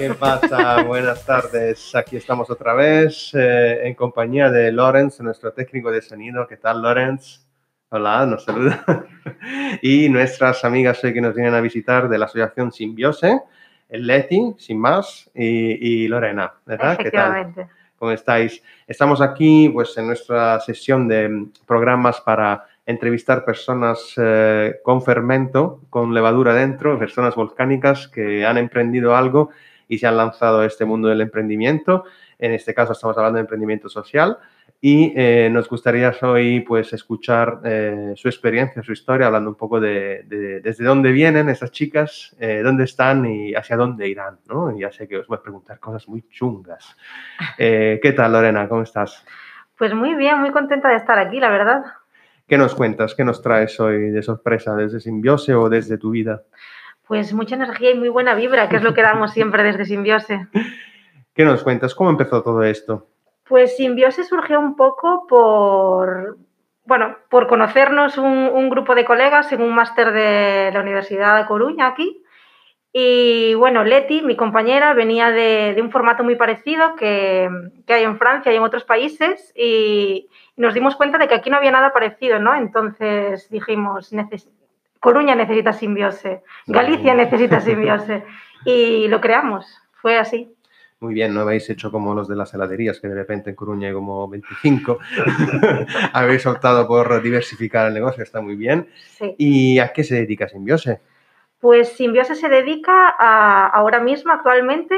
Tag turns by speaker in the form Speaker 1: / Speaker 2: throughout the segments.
Speaker 1: ¿Qué pasa? Buenas tardes. Aquí estamos otra vez eh, en compañía de Lorenz, nuestro técnico de sonido. ¿Qué tal, Lorenz? Hola, nos saluda. y nuestras amigas que nos vienen a visitar de la asociación Simbiose, el Leti, sin más, y, y Lorena, ¿verdad? ¿Qué tal? ¿Cómo estáis? Estamos aquí pues, en nuestra sesión de programas para entrevistar personas eh, con fermento, con levadura dentro, personas volcánicas que han emprendido algo y se han lanzado a este mundo del emprendimiento. En este caso estamos hablando de emprendimiento social y eh, nos gustaría hoy pues, escuchar eh, su experiencia, su historia, hablando un poco de, de desde dónde vienen esas chicas, eh, dónde están y hacia dónde irán. ¿no? Y ya sé que os voy a preguntar cosas muy chungas. ¿Qué tal, Lorena? ¿Cómo estás?
Speaker 2: Pues muy bien, muy contenta de estar aquí, la verdad.
Speaker 1: ¿Qué nos cuentas? ¿Qué nos traes hoy de sorpresa desde Simbiose o desde tu vida?
Speaker 2: Pues mucha energía y muy buena vibra, que es lo que damos siempre desde Simbiose.
Speaker 1: ¿Qué nos cuentas? ¿Cómo empezó todo esto?
Speaker 2: Pues Simbiose surgió un poco por, bueno, por conocernos un, un grupo de colegas en un máster de la Universidad de Coruña aquí. Y bueno, Leti, mi compañera, venía de, de un formato muy parecido que, que, hay en Francia y en otros países y, y, nos dimos cuenta de que aquí no había nada parecido, ¿no? Entonces dijimos, neces Coruña necesita simbiose, Galicia necesita simbiose y lo creamos, fue así.
Speaker 1: Muy bien, no habéis hecho como los de las heladerías, que de repente en Coruña hay como 25. habéis optado por diversificar el negocio, está muy bien.
Speaker 2: Sí.
Speaker 1: ¿Y a qué se dedica Simbiose?
Speaker 2: Pues Simbiose se dedica a, ahora mismo, actualmente,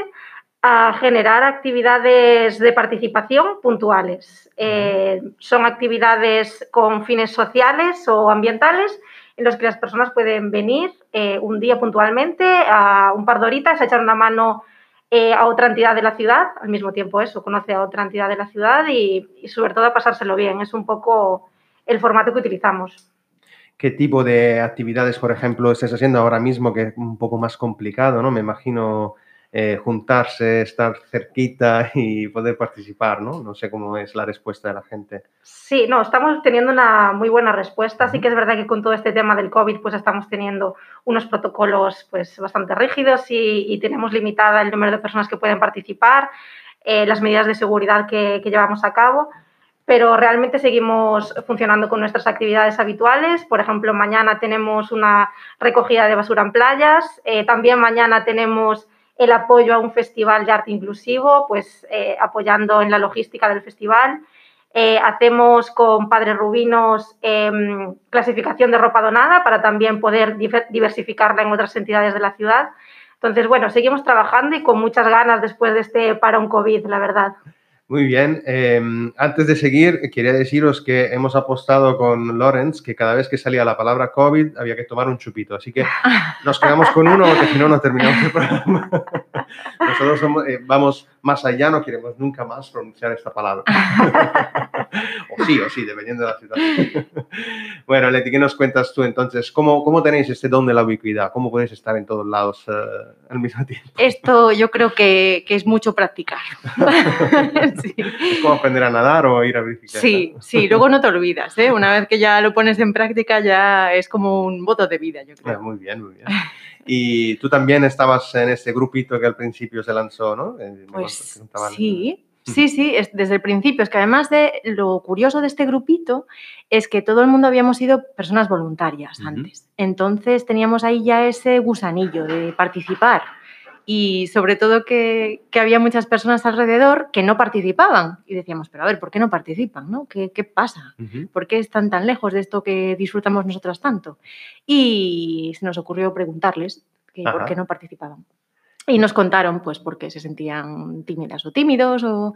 Speaker 2: a generar actividades de participación puntuales. Eh, son actividades con fines sociales o ambientales en los que las personas pueden venir eh, un día puntualmente a un par de horitas a echar una mano eh, a otra entidad de la ciudad, al mismo tiempo eso, conoce a otra entidad de la ciudad y, y sobre todo a pasárselo bien. Es un poco el formato que utilizamos.
Speaker 1: ¿Qué tipo de actividades, por ejemplo, estás haciendo ahora mismo que es un poco más complicado, ¿no? Me imagino eh, juntarse, estar cerquita y poder participar, ¿no? No sé cómo es la respuesta de la gente.
Speaker 2: Sí, no, estamos teniendo una muy buena respuesta. Sí que es verdad que con todo este tema del COVID, pues estamos teniendo unos protocolos pues bastante rígidos y, y tenemos limitada el número de personas que pueden participar, eh, las medidas de seguridad que, que llevamos a cabo pero realmente seguimos funcionando con nuestras actividades habituales. Por ejemplo, mañana tenemos una recogida de basura en playas, eh, también mañana tenemos el apoyo a un festival de arte inclusivo, pues eh, apoyando en la logística del festival. Eh, hacemos con Padres Rubinos eh, clasificación de ropa donada para también poder diversificarla en otras entidades de la ciudad. Entonces, bueno, seguimos trabajando y con muchas ganas después de este parón COVID, la verdad.
Speaker 1: Muy bien. Eh, antes de seguir, quería deciros que hemos apostado con Lorenz que cada vez que salía la palabra COVID había que tomar un chupito. Así que nos quedamos con uno porque si no, no terminamos el programa. Nosotros somos, eh, vamos más allá, no queremos nunca más pronunciar esta palabra. o sí, o sí, dependiendo de la situación. bueno, Leti, ¿qué nos cuentas tú entonces? ¿Cómo, ¿Cómo tenéis este don de la ubicuidad? ¿Cómo podéis estar en todos lados uh, al mismo tiempo?
Speaker 3: Esto yo creo que, que es mucho practicar.
Speaker 1: sí. Es como aprender a nadar o ir a bicicleta.
Speaker 3: Sí, sí, luego no te olvidas. ¿eh? Una vez que ya lo pones en práctica ya es como un voto de vida, yo creo.
Speaker 1: Ah, muy bien, muy bien. Y tú también estabas en este grupito que al principio se lanzó, ¿no?
Speaker 3: Eh, pues sí, sí, sí, es desde el principio. Es que además de lo curioso de este grupito es que todo el mundo habíamos sido personas voluntarias uh -huh. antes. Entonces teníamos ahí ya ese gusanillo de participar y sobre todo que, que, había muchas personas alrededor que no participaban y decíamos, pero a ver, ¿por qué no participan? No? ¿Qué, ¿Qué, pasa? Uh -huh. ¿Por qué están tan lejos de esto que disfrutamos nosotras tanto? Y se nos ocurrió preguntarles que, por qué no participaban. Y nos contaron, pues, porque se sentían tímidas o tímidos o,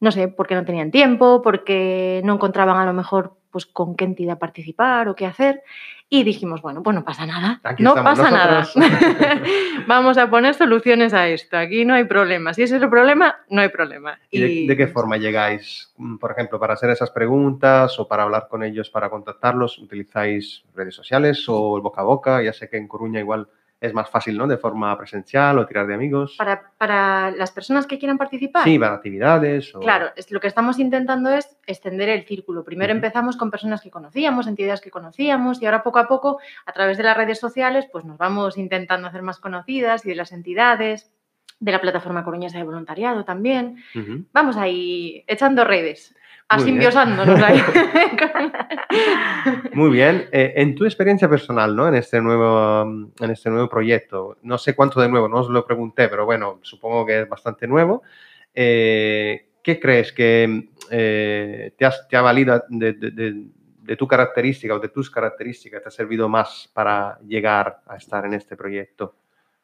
Speaker 3: no sé, porque no tenían tiempo, porque no encontraban a lo mejor pues con qué entidad participar o qué hacer. Y dijimos, bueno, pues no pasa nada.
Speaker 1: Aquí
Speaker 3: no pasa
Speaker 1: nosotros.
Speaker 3: nada. Vamos a poner soluciones a esto. Aquí no hay problema. Si ese es el problema, no hay problema.
Speaker 1: ¿Y, de, de, qué forma llegáis? Por ejemplo, para hacer esas preguntas o para hablar con ellos, para contactarlos, ¿utilizáis redes sociales o el boca a boca? Ya sé que en Coruña igual es más fácil, ¿no? De forma presencial o tirar de amigos.
Speaker 3: Para, para las personas que quieran participar.
Speaker 1: Sí, para actividades. O...
Speaker 3: Claro, lo que estamos intentando es extender el círculo. Primero empezamos con personas que conocíamos, entidades que conocíamos y ahora poco a poco, a través de las redes sociales, pues nos vamos intentando hacer más conocidas y de las entidades, de la plataforma coruñesa de voluntariado también. Vamos ahí echando redes,
Speaker 1: Muy bien.
Speaker 3: asimbiosándonos ahí.
Speaker 1: Muy bien. Eh, en tu experiencia personal, ¿no? En este nuevo, en este nuevo proyecto, no sé cuánto de nuevo, no os lo pregunté, pero bueno, supongo que es bastante nuevo. Eh, ¿Qué crees que eh, te, has- te ha valido de, de- de- de tu característica o de tus características, te ha servido más para llegar a estar en este proyecto?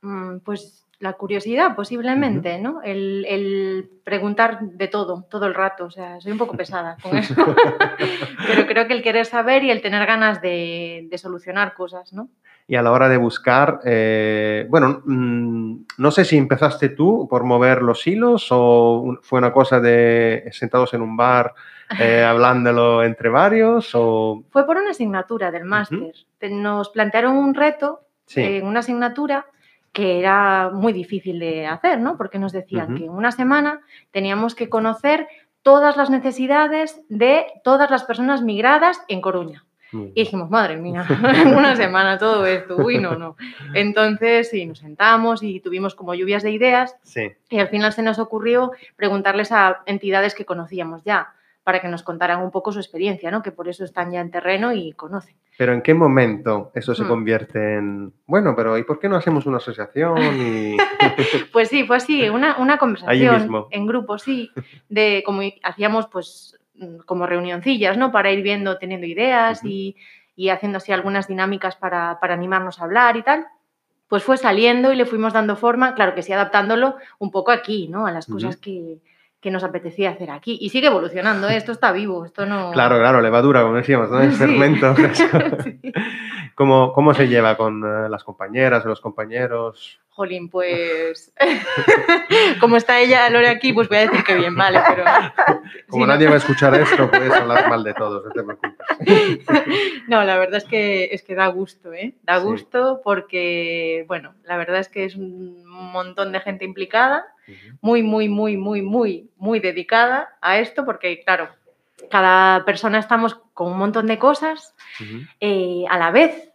Speaker 3: Mm, Pues la curiosidad, posiblemente, ¿no? El, el preguntar de todo, todo el rato. O sea, soy un poco pesada con eso. Pero creo que el querer saber y el tener ganas de, de solucionar cosas, ¿no?
Speaker 1: Y a la hora de buscar, eh, bueno, mm, no sé si empezaste tú por mover los hilos o fue una cosa de sentados en un bar eh, hablándolo entre varios o...
Speaker 3: Fue por una asignatura del máster. Te- Nos plantearon un reto
Speaker 1: Sí,
Speaker 3: en una asignatura que era muy difícil de hacer, ¿no? Porque nos decían que en una semana teníamos que conocer todas las necesidades de todas las personas migradas en Coruña. Y dijimos, madre mía, en una semana todo esto, uy, no, no. Entonces, sí, nos sentamos y tuvimos como lluvias de ideas
Speaker 1: sí.
Speaker 3: y al final se nos ocurrió preguntarles a entidades que conocíamos ya para que nos contaran un poco su experiencia, ¿no? Que por eso están ya en terreno y conocen.
Speaker 1: Pero ¿en qué momento eso se
Speaker 3: Hmm.
Speaker 1: convierte en, bueno, pero ¿y por qué no hacemos una asociación? Y...
Speaker 3: Pues sí, fue así, una, una conversación en grupo, sí, de como hacíamos pues mm, como reunioncillas, ¿no? Para ir viendo, teniendo ideas y, y haciendo así algunas dinámicas para, para animarnos a hablar y tal. Pues fue saliendo y le fuimos dando forma, claro que sí, adaptándolo un poco aquí, ¿no? A las cosas que, que nos apetecía hacer aquí. Y sigue evolucionando, ¿eh? esto está vivo, esto no...
Speaker 1: Claro, claro, levadura, como decíamos, ¿no? El
Speaker 3: Sí.
Speaker 1: fermento.
Speaker 3: Sí.
Speaker 1: ¿Cómo, ¿Cómo se lleva con eh, las compañeras o los compañeros?
Speaker 3: Jolín, pues... como está ella, Lore, aquí, pues voy a decir que bien, vale, pero...
Speaker 1: Como
Speaker 3: no.
Speaker 1: nadie va a escuchar esto, puedes hablar mal de todos, no te preocupes.
Speaker 3: No, la verdad es que, es que da gusto, ¿eh? Da
Speaker 1: Sí.
Speaker 3: gusto porque, bueno, la verdad es que es un montón de gente implicada, muy, muy, muy, muy, muy, muy dedicada a esto, porque, claro, cada persona estamos con un montón de cosas eh, a la vez,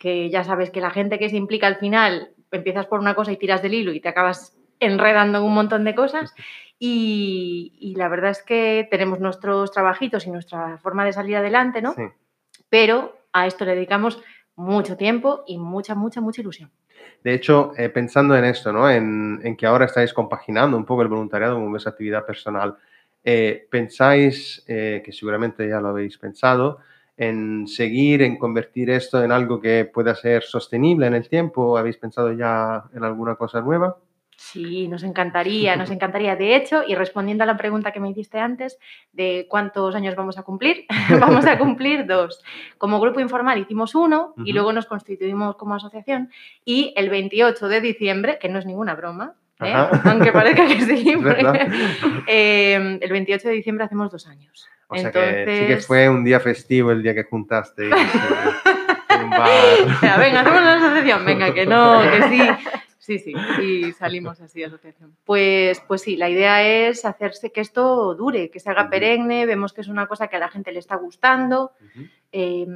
Speaker 3: que ya sabes que la gente que se implica al final, empiezas por una cosa y tiras del hilo y te acabas enredando en un montón de cosas. Y, y la verdad es que tenemos nuestros trabajitos y nuestra forma de salir adelante, ¿no?
Speaker 1: Sí.
Speaker 3: pero a esto le dedicamos mucho tiempo y mucha, mucha, mucha ilusión.
Speaker 1: De hecho, eh, pensando en esto, ¿no? En, en que ahora estáis compaginando un poco el voluntariado con vuestra actividad personal, eh, ¿pensáis, eh, que seguramente ya lo habéis pensado, en seguir, en convertir esto en algo que pueda ser sostenible en el tiempo? ¿Habéis pensado ya en alguna cosa nueva?
Speaker 3: Sí, nos encantaría, nos encantaría. De hecho, y respondiendo a la pregunta que me hiciste antes de cuántos años vamos a cumplir, vamos a cumplir dos. Como grupo informal hicimos uno y luego nos constituimos como asociación y el 28 de diciembre, que no es ninguna broma, ¿eh? Aunque parezca que sí, eh, el 28 de diciembre hacemos dos años.
Speaker 1: O sea que sí que fue un día festivo el día que juntasteis en un bar.
Speaker 3: O sea, venga, hacemos una asociación, venga, que no, que sí. Sí, sí, y salimos así de asociación. Pues, pues sí, la idea es hacerse que esto dure, que se haga perenne, vemos que es una cosa que a la gente le está gustando eh,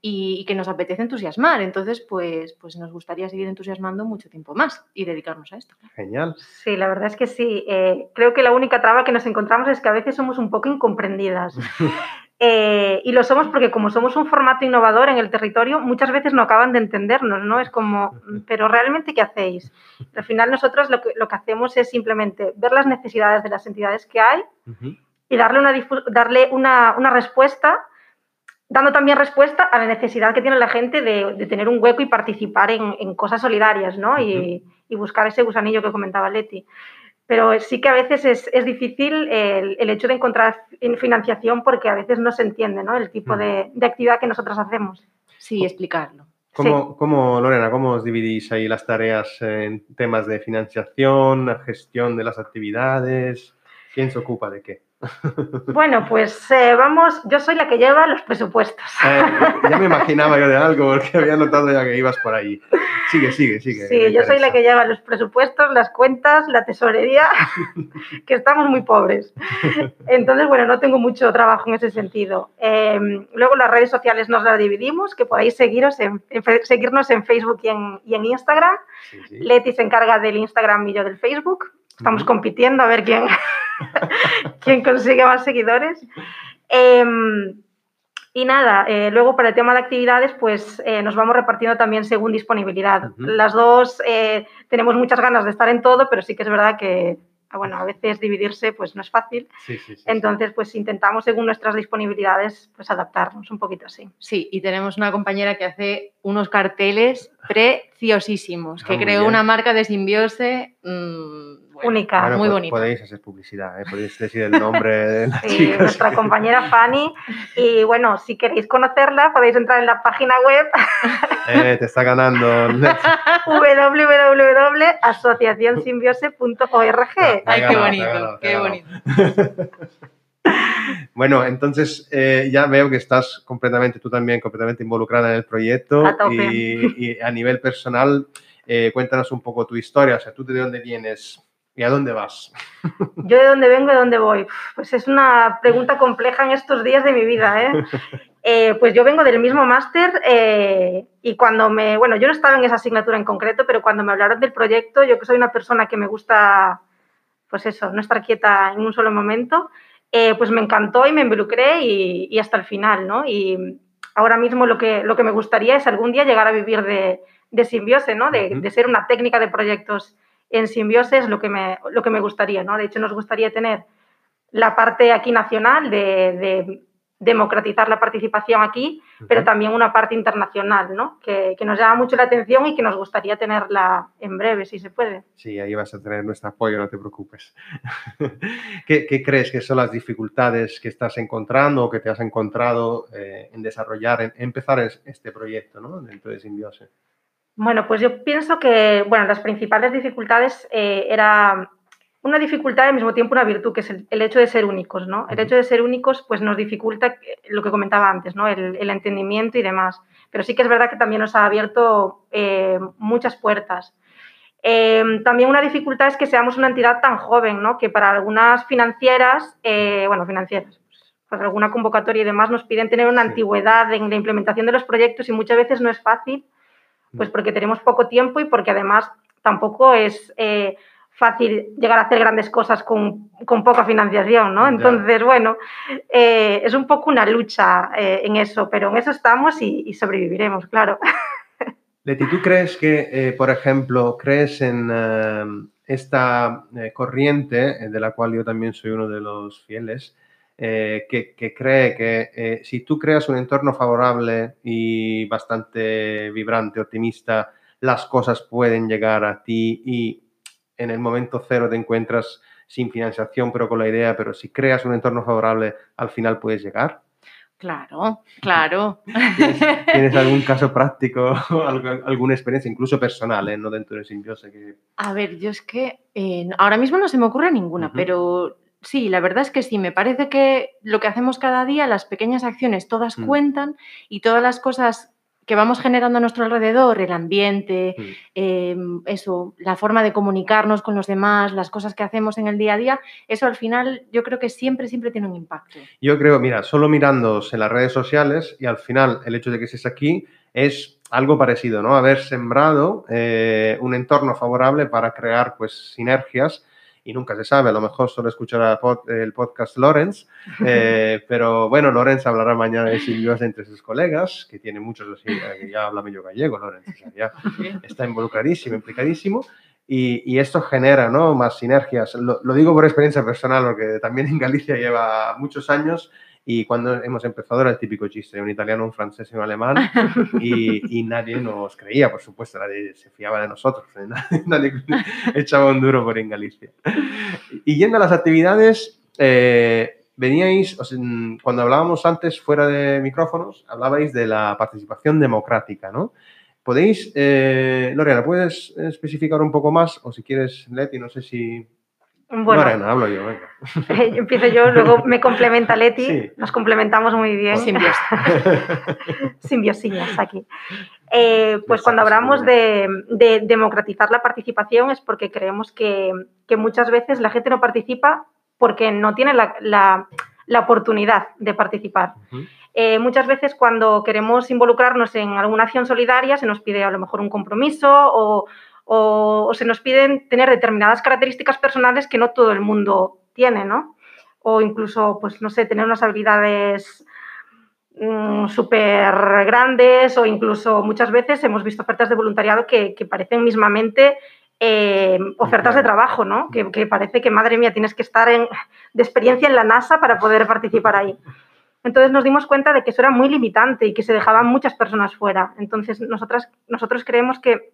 Speaker 3: y, y que nos apetece entusiasmar. Entonces, pues, pues nos gustaría seguir entusiasmando mucho tiempo más y dedicarnos a esto.
Speaker 1: Genial.
Speaker 2: Sí, la verdad es que sí. Eh, creo que la única traba que nos encontramos es que a veces somos un poco incomprendidas. Eh, y lo somos porque como somos un formato innovador en el territorio, muchas veces no acaban de entendernos, ¿no? Es como, "Mm, pero realmente, ¿qué hacéis? Al final nosotros lo que, lo que hacemos es simplemente ver las necesidades de las entidades que hay
Speaker 1: Ujú.
Speaker 2: y darle una, darle una, una respuesta, dando también respuesta a la necesidad que tiene la gente de, de tener un hueco y participar en, en cosas solidarias, ¿no? Y, y buscar ese gusanillo que comentaba Leti. Pero sí que a veces es, es difícil el, el hecho de encontrar fin- financiación porque a veces no se entiende ¿no? el tipo de, de actividad que nosotros hacemos.
Speaker 3: Sí, explicarlo.
Speaker 1: ¿Cómo, cómo, Lorena, cómo os dividís ahí las tareas en temas de financiación, gestión de las actividades? ¿Quién se ocupa de qué?
Speaker 2: Bueno, pues eh, vamos, yo soy la que lleva los presupuestos.
Speaker 1: Eh, ya me imaginaba yo de algo porque había notado ya que ibas por ahí. Sigue, sigue, sigue.
Speaker 2: Sí, yo soy la que lleva los presupuestos, las cuentas, la tesorería, que estamos muy pobres. Entonces, bueno, no tengo mucho trabajo en ese sentido. Eh, luego las redes sociales nos las dividimos, que podéis seguiros en, en fe- seguirnos en Facebook y en, y en Instagram.
Speaker 1: Sí, sí.
Speaker 2: Leti se encarga del Instagram y yo del Facebook. Estamos compitiendo a ver quién, quién consigue más seguidores. Em, y nada, eh, luego para el tema de actividades, pues eh, nos vamos repartiendo también según disponibilidad. Las dos eh, tenemos muchas ganas de estar en todo, pero sí que es verdad que, ah, bueno, a veces dividirse pues no es fácil.
Speaker 1: Sí, sí, sí, sí.
Speaker 2: Entonces, pues intentamos según nuestras disponibilidades, pues adaptarnos un poquito así.
Speaker 3: Sí, y tenemos una compañera que hace unos carteles preciosísimos, que
Speaker 1: Ah,
Speaker 3: creó
Speaker 1: bien.
Speaker 3: una marca de simbiose mm, bueno,
Speaker 2: Única.
Speaker 1: Bueno,
Speaker 3: muy bonita.
Speaker 1: Podéis hacer publicidad, ¿eh? podéis decir el nombre de la
Speaker 2: Sí,
Speaker 1: chica.
Speaker 2: nuestra compañera Fanny. Y bueno, si queréis conocerla, podéis entrar en la página web
Speaker 1: Eh, te está ganando.
Speaker 2: www.asociacionsimbiose.org.
Speaker 3: Ay, qué bonito, qué bonito.
Speaker 1: Bueno, entonces eh, ya veo que estás completamente, tú también, completamente involucrada en el proyecto
Speaker 2: A tope.
Speaker 1: y, y a nivel personal, eh, cuéntanos un poco tu historia, o sea, tú de dónde vienes y a dónde vas.
Speaker 2: Yo de dónde vengo y de dónde voy. Pues es una pregunta compleja en estos días de mi vida. ¿eh? Eh, pues yo vengo del mismo máster eh, y cuando me, bueno, yo no estaba en esa asignatura en concreto, pero cuando me hablaron del proyecto, yo que soy una persona que me gusta, pues eso, no estar quieta en un solo momento, eh, pues me encantó y me involucré y, y hasta el final, ¿no? Y ahora mismo lo que, lo que me gustaría es algún día llegar a vivir de, de simbiose, ¿no? De,
Speaker 1: Ujú.
Speaker 2: de ser una técnica de proyectos en simbiose es lo que me, lo que me gustaría, ¿no? De hecho, nos gustaría tener la parte aquí nacional de, de democratizar la participación aquí, pero también una parte internacional, ¿no? Que, que nos llama mucho la atención y que nos gustaría tenerla en breve, si se puede.
Speaker 1: Sí, ahí vas a tener nuestro apoyo, no te preocupes. ¿Qué, qué crees que son las dificultades que estás encontrando o que te has encontrado eh, en desarrollar, en empezar es- este proyecto ¿no? dentro de Simbiose?
Speaker 2: Bueno, pues yo pienso que, bueno, las principales dificultades eh, era una dificultad y al mismo tiempo una virtud, que es el, el hecho de ser únicos, ¿no? El hecho de ser únicos, pues nos dificulta eh, lo que comentaba antes, ¿no? El, el entendimiento y demás. Pero sí que es verdad que también nos ha abierto eh, muchas puertas. Eh, también una dificultad es que seamos una entidad tan joven, ¿no? Que para algunas financieras, eh, bueno, financieras, pues alguna convocatoria y demás nos piden tener una
Speaker 1: Sí.
Speaker 2: antigüedad en la implementación de los proyectos y muchas veces no es fácil pues porque tenemos poco tiempo y porque además tampoco es eh, fácil llegar a hacer grandes cosas con, con poca financiación, ¿no?
Speaker 1: Ya.
Speaker 2: Entonces, bueno, eh, es un poco una lucha eh, en eso, pero en eso estamos y, y sobreviviremos, claro.
Speaker 1: Leti, ¿tú crees que, por ejemplo, crees en esta corriente, de la cual yo también soy uno de los fieles, eh, que, que cree que eh, si tú creas un entorno favorable y bastante vibrante, optimista, las cosas pueden llegar a ti y en el momento cero te encuentras sin financiación, pero con la idea, pero si creas un entorno favorable, al final puedes llegar?
Speaker 3: Claro, claro.
Speaker 1: ¿Tienes algún caso práctico, alguna experiencia, incluso personal, eh, no dentro de Simbiose? Que...
Speaker 3: A ver, yo es que eh, ahora mismo no se me ocurre ninguna,
Speaker 1: Ujú.
Speaker 3: pero sí, la verdad es que sí, me parece que lo que hacemos cada día, las pequeñas acciones, todas
Speaker 1: Mm.
Speaker 3: cuentan y todas las cosas que vamos generando a nuestro alrededor, el ambiente,
Speaker 1: Mm.
Speaker 3: eh, eso, la forma de comunicarnos con los demás, las cosas que hacemos en el día a día, eso al final yo creo que siempre, siempre tiene un impacto.
Speaker 1: Yo creo, mira, solo mirándoos en las redes sociales y al final el hecho de que estés aquí es algo parecido, ¿no? Haber sembrado eh, un entorno favorable para crear pues sinergias y nunca se sabe, a lo mejor solo escuchará el podcast Lorenz, eh, pero bueno, Lorenz hablará mañana de simbiose entre sus colegas, que tiene muchos eh, ya habla medio gallego, Lorenz, o sea, ya está involucradísimo, implicadísimo. Y, y esto genera ¿no? más sinergias. Lo, lo digo por experiencia personal, porque también en Galicia lleva muchos años y cuando hemos empezado era el típico chiste, un italiano, un francés y un alemán, y, y nadie nos creía, por supuesto, nadie se fiaba de nosotros, nadie, nadie echaba un duro por en Galicia. Y yendo a las actividades, eh, veníais, o sea, cuando hablábamos antes fuera de micrófonos, hablabais de la participación democrática, ¿no? ¿Podéis, eh, Lorena, puedes especificar un poco más? O si quieres, Leti, no sé si
Speaker 2: Bueno,
Speaker 1: Lorena, hablo yo, venga.
Speaker 2: empiezo yo, luego me complementa Leti,
Speaker 1: Sí.
Speaker 2: nos complementamos muy bien.
Speaker 3: Simbiosis.
Speaker 2: Simbiosiñas aquí. Eh, pues cuando hablamos de, de democratizar la participación es porque creemos que, que muchas veces la gente no participa porque no tiene la, la- la oportunidad de participar. Eh, muchas veces cuando queremos involucrarnos en alguna acción solidaria se nos pide a lo mejor un compromiso o, o- o se nos piden tener determinadas características personales que no todo el mundo tiene, ¿no? O incluso, pues no sé, tener unas habilidades mm, súper grandes o incluso muchas veces hemos visto ofertas de voluntariado que, que parecen mismamente eh, ofertas de trabajo, ¿no? Que, que parece que, madre mía, tienes que estar en, de experiencia en la NASA para poder participar ahí. Entonces nos dimos cuenta de que eso era muy limitante y que se dejaban muchas personas fuera. Entonces nosotras, nosotros creemos que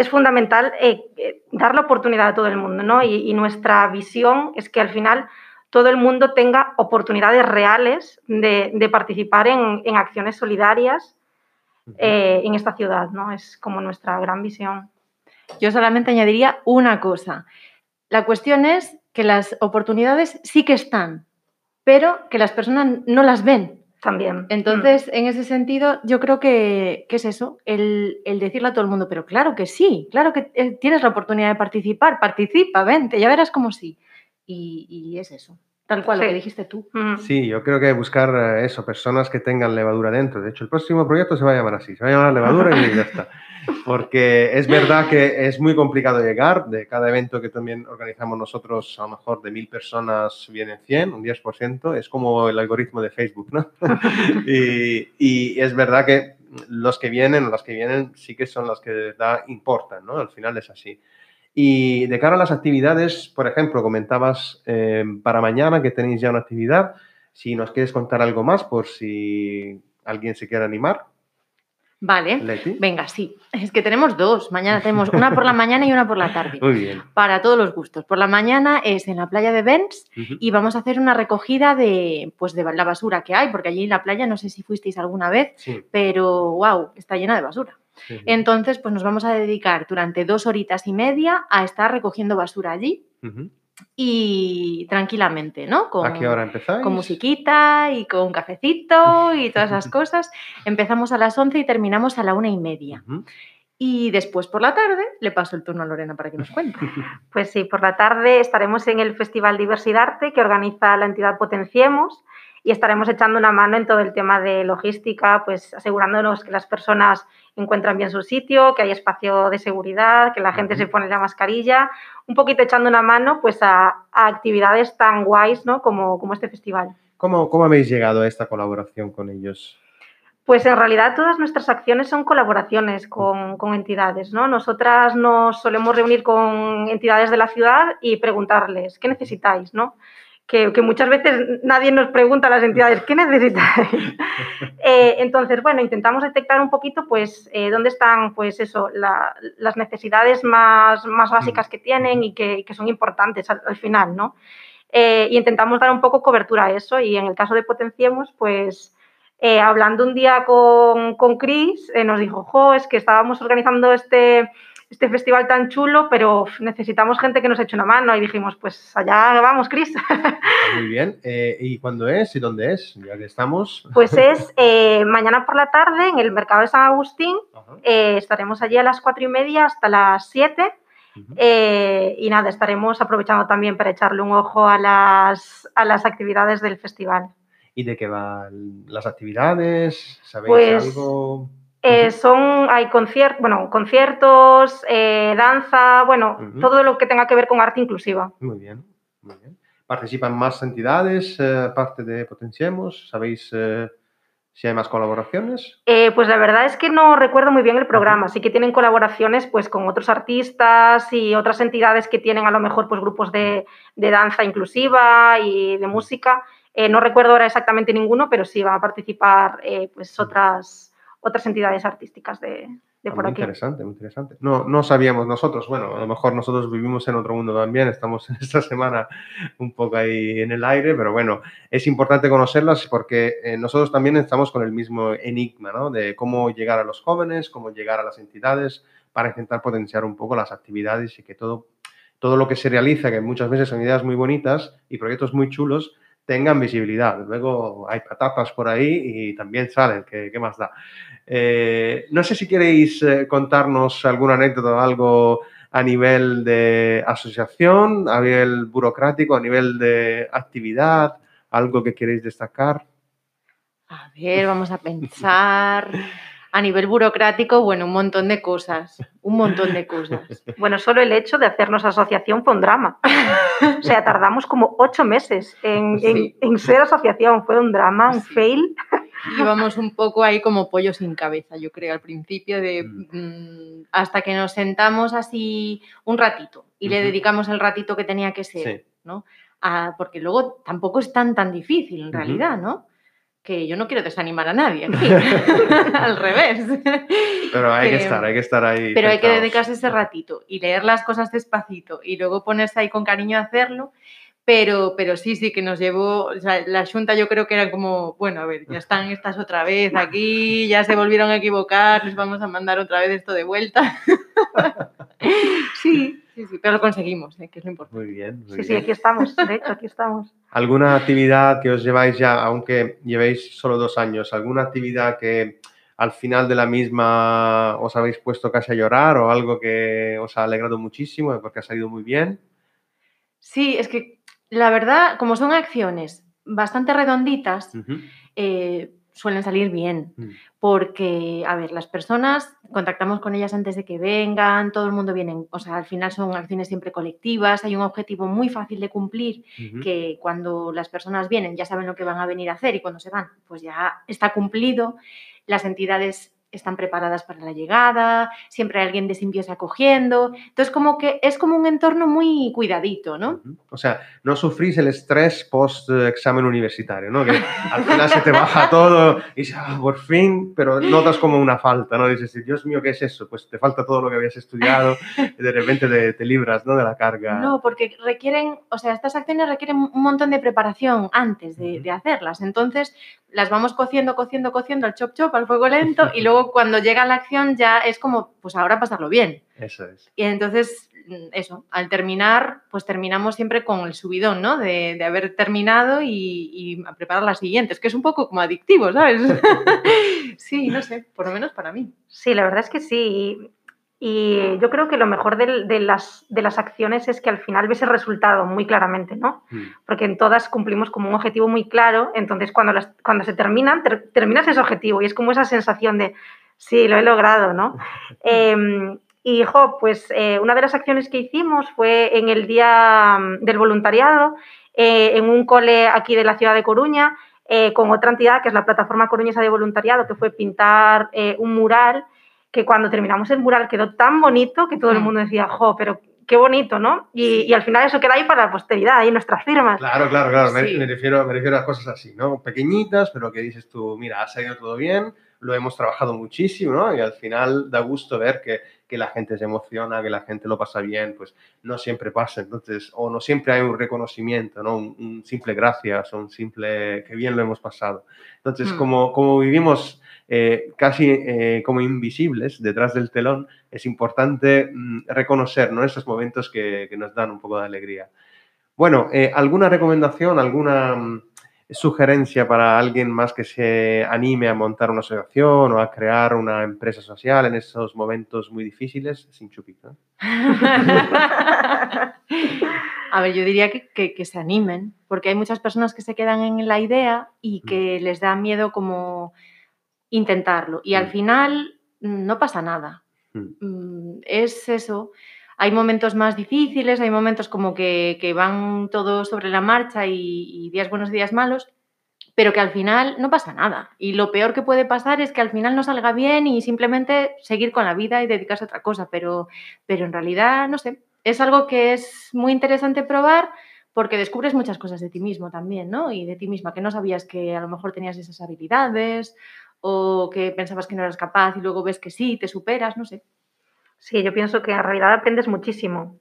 Speaker 2: es fundamental eh, eh, dar la oportunidad a todo el mundo, ¿no? Y, y nuestra visión es que al final todo el mundo tenga oportunidades reales de, de participar en, en acciones solidarias eh, en esta ciudad, ¿no? Es como nuestra gran visión.
Speaker 3: Yo solamente añadiría una cosa. La cuestión es que las oportunidades sí que están, pero que las personas no las ven.
Speaker 2: También.
Speaker 3: Entonces, en ese sentido, yo creo que, que es eso, el, el decirle a todo el mundo, pero claro que sí, claro que eh, tienes la oportunidad de participar, participa, vente, ya verás cómo sí. Y, y es eso, tal cual lo que dijiste tú.
Speaker 2: Mm.
Speaker 1: Sí, yo creo que buscar eh, eso, personas que tengan levadura dentro. De hecho, el próximo proyecto se va a llamar así, se va a llamar levadura y ya está. Porque es verdad que es muy complicado llegar. De cada evento que también organizamos nosotros, a lo mejor de mil personas vienen 100, un 10%. Es como el algoritmo de Facebook, ¿no? y, y es verdad que los que vienen o las que vienen sí que son las que verdad importan, ¿no? Al final es así. Y de cara a las actividades, por ejemplo, comentabas eh, para mañana que tenéis ya una actividad. Si nos quieres contar algo más, por si alguien se quiere animar,
Speaker 3: Vale,
Speaker 1: Leti.
Speaker 3: venga, sí. Es que tenemos dos. Mañana tenemos una por la mañana y una por la tarde.
Speaker 1: Muy bien.
Speaker 3: Para todos los gustos. Por la mañana es en la playa de Bens
Speaker 1: Ujú.
Speaker 3: y vamos a hacer una recogida de, pues, de la basura que hay, porque allí en la playa, no sé si fuisteis alguna vez,
Speaker 1: Sí.
Speaker 3: pero wow, está llena de basura. Entonces, pues nos vamos a dedicar durante dos horitas y media a estar recogiendo basura allí. Y tranquilamente, ¿no? Con,
Speaker 1: ¿A qué hora empezáis?
Speaker 3: con musiquita y con cafecito y todas esas cosas. Empezamos a las 11 y terminamos a la una y media. Y después por la tarde le paso el turno a Lorena para que nos cuente.
Speaker 2: Pues sí, por la tarde estaremos en el Festival Diversidarte que organiza la entidad Potenciemos y estaremos echando una mano en todo el tema de logística, pues asegurándonos que las personas encuentran bien su sitio, que hay espacio de seguridad, que la gente se pone la mascarilla, un poquito echando una mano pues a, a actividades tan guays ¿no? como, como este festival.
Speaker 1: ¿Cómo, ¿Cómo habéis llegado a esta colaboración con ellos?
Speaker 2: Pues en realidad todas nuestras acciones son colaboraciones con, con entidades, ¿no? Nosotras nos solemos reunir con entidades de la ciudad y preguntarles, ¿qué necesitáis, no? Que, que muchas veces nadie nos pregunta a las entidades, ¿qué necesitáis? Eh, entonces, bueno, intentamos detectar un poquito, pues, eh, dónde están, pues, eso, la- las necesidades más, más básicas que tienen y que, que son importantes al, al final, ¿no? Eh, y intentamos dar un poco cobertura a eso y en el caso de Potenciemos, pues, eh, hablando un día con, con Chris, eh, nos dijo, jo, es que estábamos organizando este, este festival tan chulo, pero necesitamos gente que nos eche una mano. Y dijimos, pues allá vamos, Chris.
Speaker 1: Muy bien. Eh, ¿Y cuándo es y dónde es? Ya que estamos.
Speaker 2: pues es eh, mañana por la tarde en el Mercado de San Agustín. Eh, estaremos allí a las cuatro y media hasta las 7.
Speaker 1: Ujú.
Speaker 2: Eh, y nada, estaremos aprovechando también para echarle un ojo a las, a las actividades del festival.
Speaker 1: ¿Y de qué van las actividades? ¿Sabéis
Speaker 2: Pues,
Speaker 1: algo?
Speaker 2: Eh, son, hay conciertos, bueno, conciertos, eh, danza, bueno, todo lo que tenga que ver con arte inclusiva.
Speaker 1: Muy bien, muy bien. ¿Participan más entidades eh, aparte de Potenciemos? ¿Sabéis eh, si hay más colaboraciones?
Speaker 2: Eh, pues la verdad es que no recuerdo muy bien el programa, sí que tienen colaboraciones pues con otros artistas y otras entidades que tienen a lo mejor pues grupos de, de danza inclusiva y de música. No recuerdo ahora exactamente ninguno, pero sí van a participar pues otras, otras entidades artísticas de, de
Speaker 1: Ah,
Speaker 2: por
Speaker 1: muy
Speaker 2: aquí.
Speaker 1: interesante, muy interesante. No, no sabíamos nosotros, bueno, a lo mejor nosotros vivimos en otro mundo también, estamos esta semana un poco ahí en el aire, pero bueno, es importante conocerlas porque eh, nosotros también estamos con el mismo enigma, ¿no? De cómo llegar a los jóvenes, cómo llegar a las entidades para intentar potenciar un poco las actividades y que todo todo lo que se realiza, que muchas veces son ideas muy bonitas y proyectos muy chulos, tengan visibilidad. Luego hay patatas por ahí y también salen, ¿qué, qué más da? Eh, no sé si queréis eh, contarnos alguna anécdota o algo a nivel de asociación, a nivel burocrático, a nivel de actividad, algo que queréis destacar.
Speaker 3: A ver, vamos a pensar. A nivel burocrático, bueno, un montón de cosas, un montón de cosas.
Speaker 2: Bueno, solo el hecho de hacernos asociación fue un drama. O sea, tardamos como ocho meses en, en-
Speaker 3: Sí.
Speaker 2: en ser asociación. Fue un drama, un fail.
Speaker 3: Íbamos un poco ahí como pollo sin cabeza, yo creo, al principio de mm, hasta que nos sentamos así un ratito y le
Speaker 1: Ujú.
Speaker 3: dedicamos el ratito que tenía que ser,
Speaker 1: Sí.
Speaker 3: ¿no? Ah, porque luego tampoco es tan tan difícil en
Speaker 1: Ujú.
Speaker 3: realidad, ¿no? Que yo no quiero desanimar a nadie aquí, al revés.
Speaker 1: Pero hay que
Speaker 3: Que-
Speaker 1: estar, hay que estar ahí.
Speaker 3: Pero hay que dedicarse ese ratito y leer las cosas despacito y luego ponerse ahí con cariño a hacerlo. Pero, pero sí, sí, que nos llevó, o sea, la Junta yo creo que era como, bueno, a ver, ya están estas otra vez aquí, ya se volvieron a equivocar, les vamos a mandar otra vez esto de vuelta. sí, sí, sí, pero lo conseguimos, ¿eh? que es lo importante.
Speaker 1: Muy bien. muy
Speaker 2: Sí, sí,
Speaker 1: bien.
Speaker 2: aquí estamos. De hecho, aquí estamos.
Speaker 1: ¿Alguna actividad que os lleváis ya, aunque llevéis solo dos años, alguna actividad que al final de la misma os habéis puesto casi a llorar o algo que os ha alegrado muchísimo porque ha salido muy bien?
Speaker 3: Sí, es que la verdad, como son acciones bastante redonditas, eh, suelen salir bien.
Speaker 1: Mm.
Speaker 3: porque, a ver, las personas contactamos con ellas antes de que vengan, todo el mundo viene, o sea, al final son acciones siempre colectivas, hay un objetivo muy fácil de cumplir, que cuando las personas vienen ya saben lo que van a venir a hacer y cuando se van, pues ya está cumplido, las entidades están preparadas para la llegada, siempre hay alguien de simbiose acogiendo, entonces como que es como un entorno muy cuidadito, ¿no?
Speaker 1: O sea, no sufrís el estrés post-examen universitario, ¿no? Que al final se te baja todo y dices, "Ah, por fin, pero notas como una falta, ¿no? Dices, Dios mío, ¿qué es eso? Pues te falta todo lo que habías estudiado y de repente te, te libras, ¿no? De la carga.
Speaker 3: No, porque requieren, o sea, estas acciones requieren un montón de preparación antes de hacerlas. Entonces, las vamos cociendo, cociendo, cociendo al chop chop, al fuego lento, y luego cuando llega la acción ya es como, pues ahora pasarlo bien.
Speaker 1: Eso es.
Speaker 3: Y entonces, eso, al terminar, pues terminamos siempre con el subidón, ¿no? De, de haber terminado y, y a preparar las siguientes, que es un poco como adictivo, ¿sabes? sí, no sé, por lo menos para mí.
Speaker 2: Sí, la verdad es que sí. Y yo creo que lo mejor de, las, de las acciones es que al final ves el resultado muy claramente, ¿no?
Speaker 1: Mm.
Speaker 2: Porque en todas cumplimos como un objetivo muy claro, entonces cuando, las, cuando se terminan, ter- terminas ese objetivo y es como esa sensación de, sí, lo he logrado, ¿no? Eh, y, jo, pues eh, una de las acciones que hicimos fue en el Día mm, del Voluntariado, eh, en un cole aquí de la ciudad de Coruña, eh, con otra entidad que es la Plataforma Coruñesa de Voluntariado, que fue pintar un mural, que cuando terminamos el mural quedó tan bonito que todo el mundo decía, jo, pero qué bonito, ¿no? Y, y al final eso queda ahí para la posteridad, ahí nuestras firmas.
Speaker 1: Claro, claro, claro. Me, me refiero, me refiero a cosas así, ¿no? Pequeñitas, pero que dices tú, mira, ha salido todo bien, lo hemos trabajado muchísimo, ¿no? Y al final da gusto ver que, que la gente se emociona, que la gente lo pasa bien, pues no siempre pasa, entonces, o no siempre hay un reconocimiento, ¿no? Un, un simple gracias o un simple que bien lo hemos pasado. Entonces,
Speaker 3: Mm.
Speaker 1: como, como vivimos eh, casi eh, como invisibles detrás del telón, es importante mm, reconocer, ¿no? Esos momentos que, que nos dan un poco de alegría. Bueno, eh, ¿alguna recomendación, alguna mm, sugerencia para alguien más que se anime a montar una asociación o a crear una empresa social en esos momentos muy difíciles? Sin chupito. ¿eh?
Speaker 3: A ver, yo diría que, que- que se animen, porque hay muchas personas que se quedan en la idea y que les da miedo como intentarlo. Y al
Speaker 1: Mm.
Speaker 3: final mm, no pasa nada.
Speaker 1: Mm.
Speaker 3: Mm, Es eso. Hay momentos más difíciles, hay momentos como que, que van todos sobre la marcha y, y días buenos, días malos, pero que al final no pasa nada. Y lo peor que puede pasar es que al final no salga bien y simplemente seguir con la vida y dedicarse a otra cosa. Pero, pero en realidad, no sé, es algo que es muy interesante probar porque descubres muchas cosas de ti mismo también, ¿no? Y de ti misma, que no sabías que a lo mejor tenías esas habilidades o que pensabas que no eras capaz y luego ves que sí, te superas, no sé.
Speaker 2: Sí, yo pienso que en realidad aprendes muchísimo.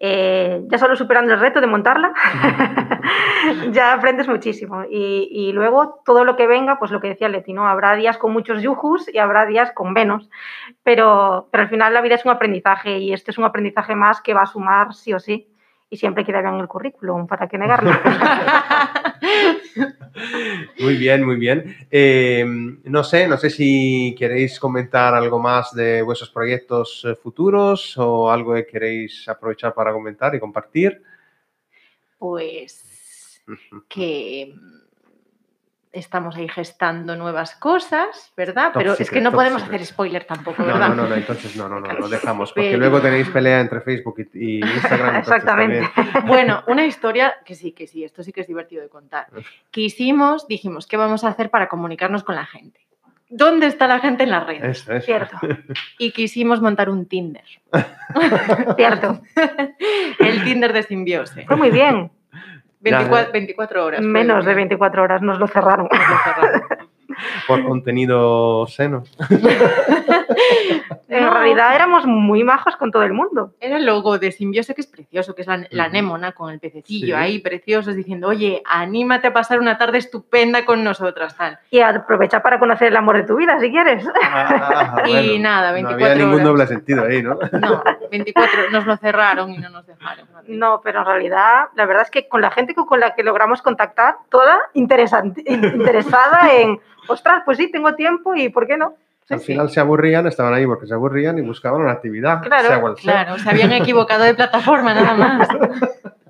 Speaker 2: eh, ya solo superando el reto de montarla, ya aprendes muchísimo. Y, y, luego todo lo que venga, pues lo que decía Leti, ¿no? Habrá días con muchos yujus y habrá días con menos, pero, pero al final la vida es un aprendizaje y este es un aprendizaje más que va a sumar sí o sí y siempre queda bien el currículum, ¿para qué negarlo?
Speaker 1: muy bien, muy bien. Eh, no sé, no sé si queréis comentar algo más de vuestros proyectos eh, futuros o algo que queréis aprovechar para comentar y compartir.
Speaker 3: Pues que estamos ahí gestando nuevas cosas, ¿verdad? Pero es que no podemos hacer spoiler tampoco, ¿verdad?
Speaker 1: No, no, no, entonces no, no, no, lo dejamos, porque luego tenéis pelea entre Facebook y, Instagram.
Speaker 2: Exactamente.
Speaker 3: Bueno, una historia que sí, que sí, esto sí que es divertido de contar. Quisimos, dijimos, ¿qué vamos a hacer para comunicarnos con la gente? ¿Dónde está la gente en las redes?
Speaker 1: Eso, eso.
Speaker 2: Cierto.
Speaker 3: Y quisimos montar un Tinder.
Speaker 2: Cierto.
Speaker 3: El Tinder de simbiose.
Speaker 2: Fue muy bien.
Speaker 3: 24, 24 horas.
Speaker 2: Menos de 24 horas nos lo cerraron.
Speaker 3: Nos lo cerraron.
Speaker 1: Por contenido seno.
Speaker 2: en
Speaker 3: No.
Speaker 2: realidad éramos muy majos con todo el mundo.
Speaker 3: Era el logo de Simbiose, que es precioso, que es la, la anémona con el pececillo
Speaker 1: Sí.
Speaker 3: ahí, preciosos, diciendo, oye, anímate a pasar una tarde estupenda con nosotras, tal.
Speaker 2: Y aprovecha para conocer el amor de tu vida, si quieres.
Speaker 1: Ah,
Speaker 3: Y
Speaker 1: bueno,
Speaker 3: nada,
Speaker 1: No
Speaker 3: 24
Speaker 1: había ningún
Speaker 3: horas.
Speaker 1: doble sentido ahí, ¿no?
Speaker 3: No, 24, nos lo cerraron y no nos dejaron.
Speaker 2: No, pero en realidad, la verdad es que con la gente con la que logramos contactar, toda interesante, interesada en, ostras, pues sí, tengo tiempo y ¿por qué no? Sí,
Speaker 1: Al
Speaker 2: sí.
Speaker 1: final se aburrían, estaban ahí porque se aburrían y buscaban una actividad,
Speaker 2: Claro,
Speaker 1: sea cual sea.
Speaker 3: Claro, se habían equivocado de plataforma nada más.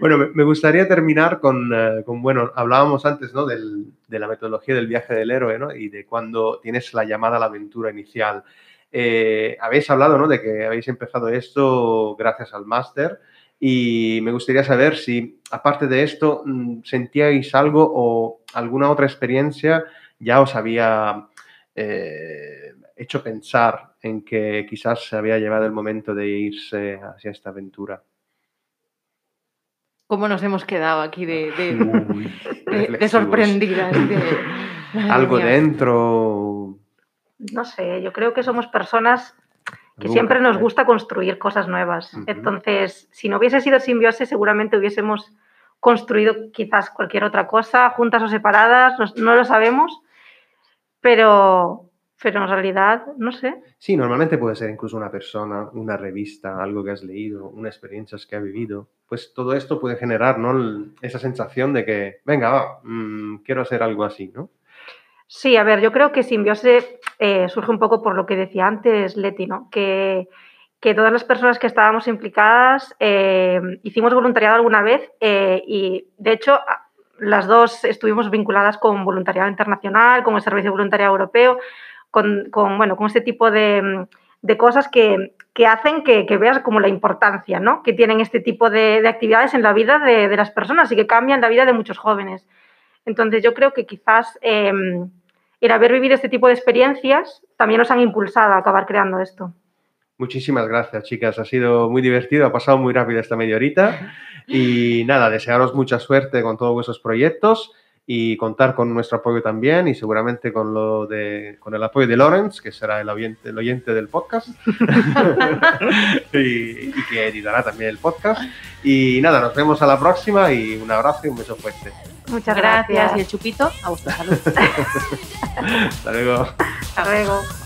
Speaker 1: Bueno, me- gustaría terminar con, eh, con, bueno, hablábamos antes, ¿no? Del- de la metodología del viaje del héroe, ¿no? Y de cuando tienes la llamada a la aventura inicial. Eh, habéis hablado, ¿no? De que habéis empezado esto gracias al máster y me gustaría saber si, aparte de esto, mm, sentíais algo o alguna otra experiencia ya os había eh, hecho pensar en que quizás se había llevado el momento de irse hacia esta aventura.
Speaker 3: ¿Cómo nos hemos quedado aquí de, de-
Speaker 1: Uy,
Speaker 3: de- de
Speaker 1: reflexivos.
Speaker 3: sorprendidas?
Speaker 1: Algo
Speaker 3: mía.
Speaker 1: dentro.
Speaker 2: No sé, yo creo que somos personas que siempre nos
Speaker 1: ¿eh?
Speaker 2: gusta construir cosas nuevas. Entonces, si no hubiese sido simbiose, seguramente hubiésemos construido quizás cualquier otra cosa, juntas o separadas, no, no lo sabemos, pero, pero en realidad, no sé.
Speaker 1: Sí, normalmente puede ser incluso una persona, una revista, algo que has leído, unas experiencias que has vivido. Pues todo esto puede generar, ¿no? Esa sensación de que, venga, va, mm, quiero hacer algo así, ¿no?
Speaker 2: Sí, a ver, yo creo que simbiose eh, surge un poco por lo que decía antes Leti, ¿no? Que, que todas las personas que estábamos implicadas eh, hicimos voluntariado alguna vez eh, y, de hecho, las dos estuvimos vinculadas con voluntariado internacional, con el Servicio Voluntariado Europeo, con, con, bueno, con este tipo de, de cosas que, que hacen que, que veas como la importancia ¿no? que tienen este tipo de, de actividades en la vida de, de las personas y que cambian la vida de muchos jóvenes. Entonces yo creo que quizás eh, el haber vivido este tipo de experiencias también nos han impulsado a acabar creando esto.
Speaker 1: Muchísimas gracias, chicas. Ha sido muy divertido, ha pasado muy rápido esta media horita. Y nada, desearos mucha suerte con todos vuestros proyectos y contar con nuestro apoyo también y seguramente con, lo de, con el apoyo de Lawrence, que será el oyente, el oyente del podcast y, y que editará también el podcast. Y nada, nos vemos a la próxima y un abrazo y un beso fuerte.
Speaker 2: Muchas
Speaker 3: Gracias.
Speaker 2: gracias.
Speaker 3: Y el chupito a vuestra salud.
Speaker 1: Hasta luego.
Speaker 2: Hasta luego.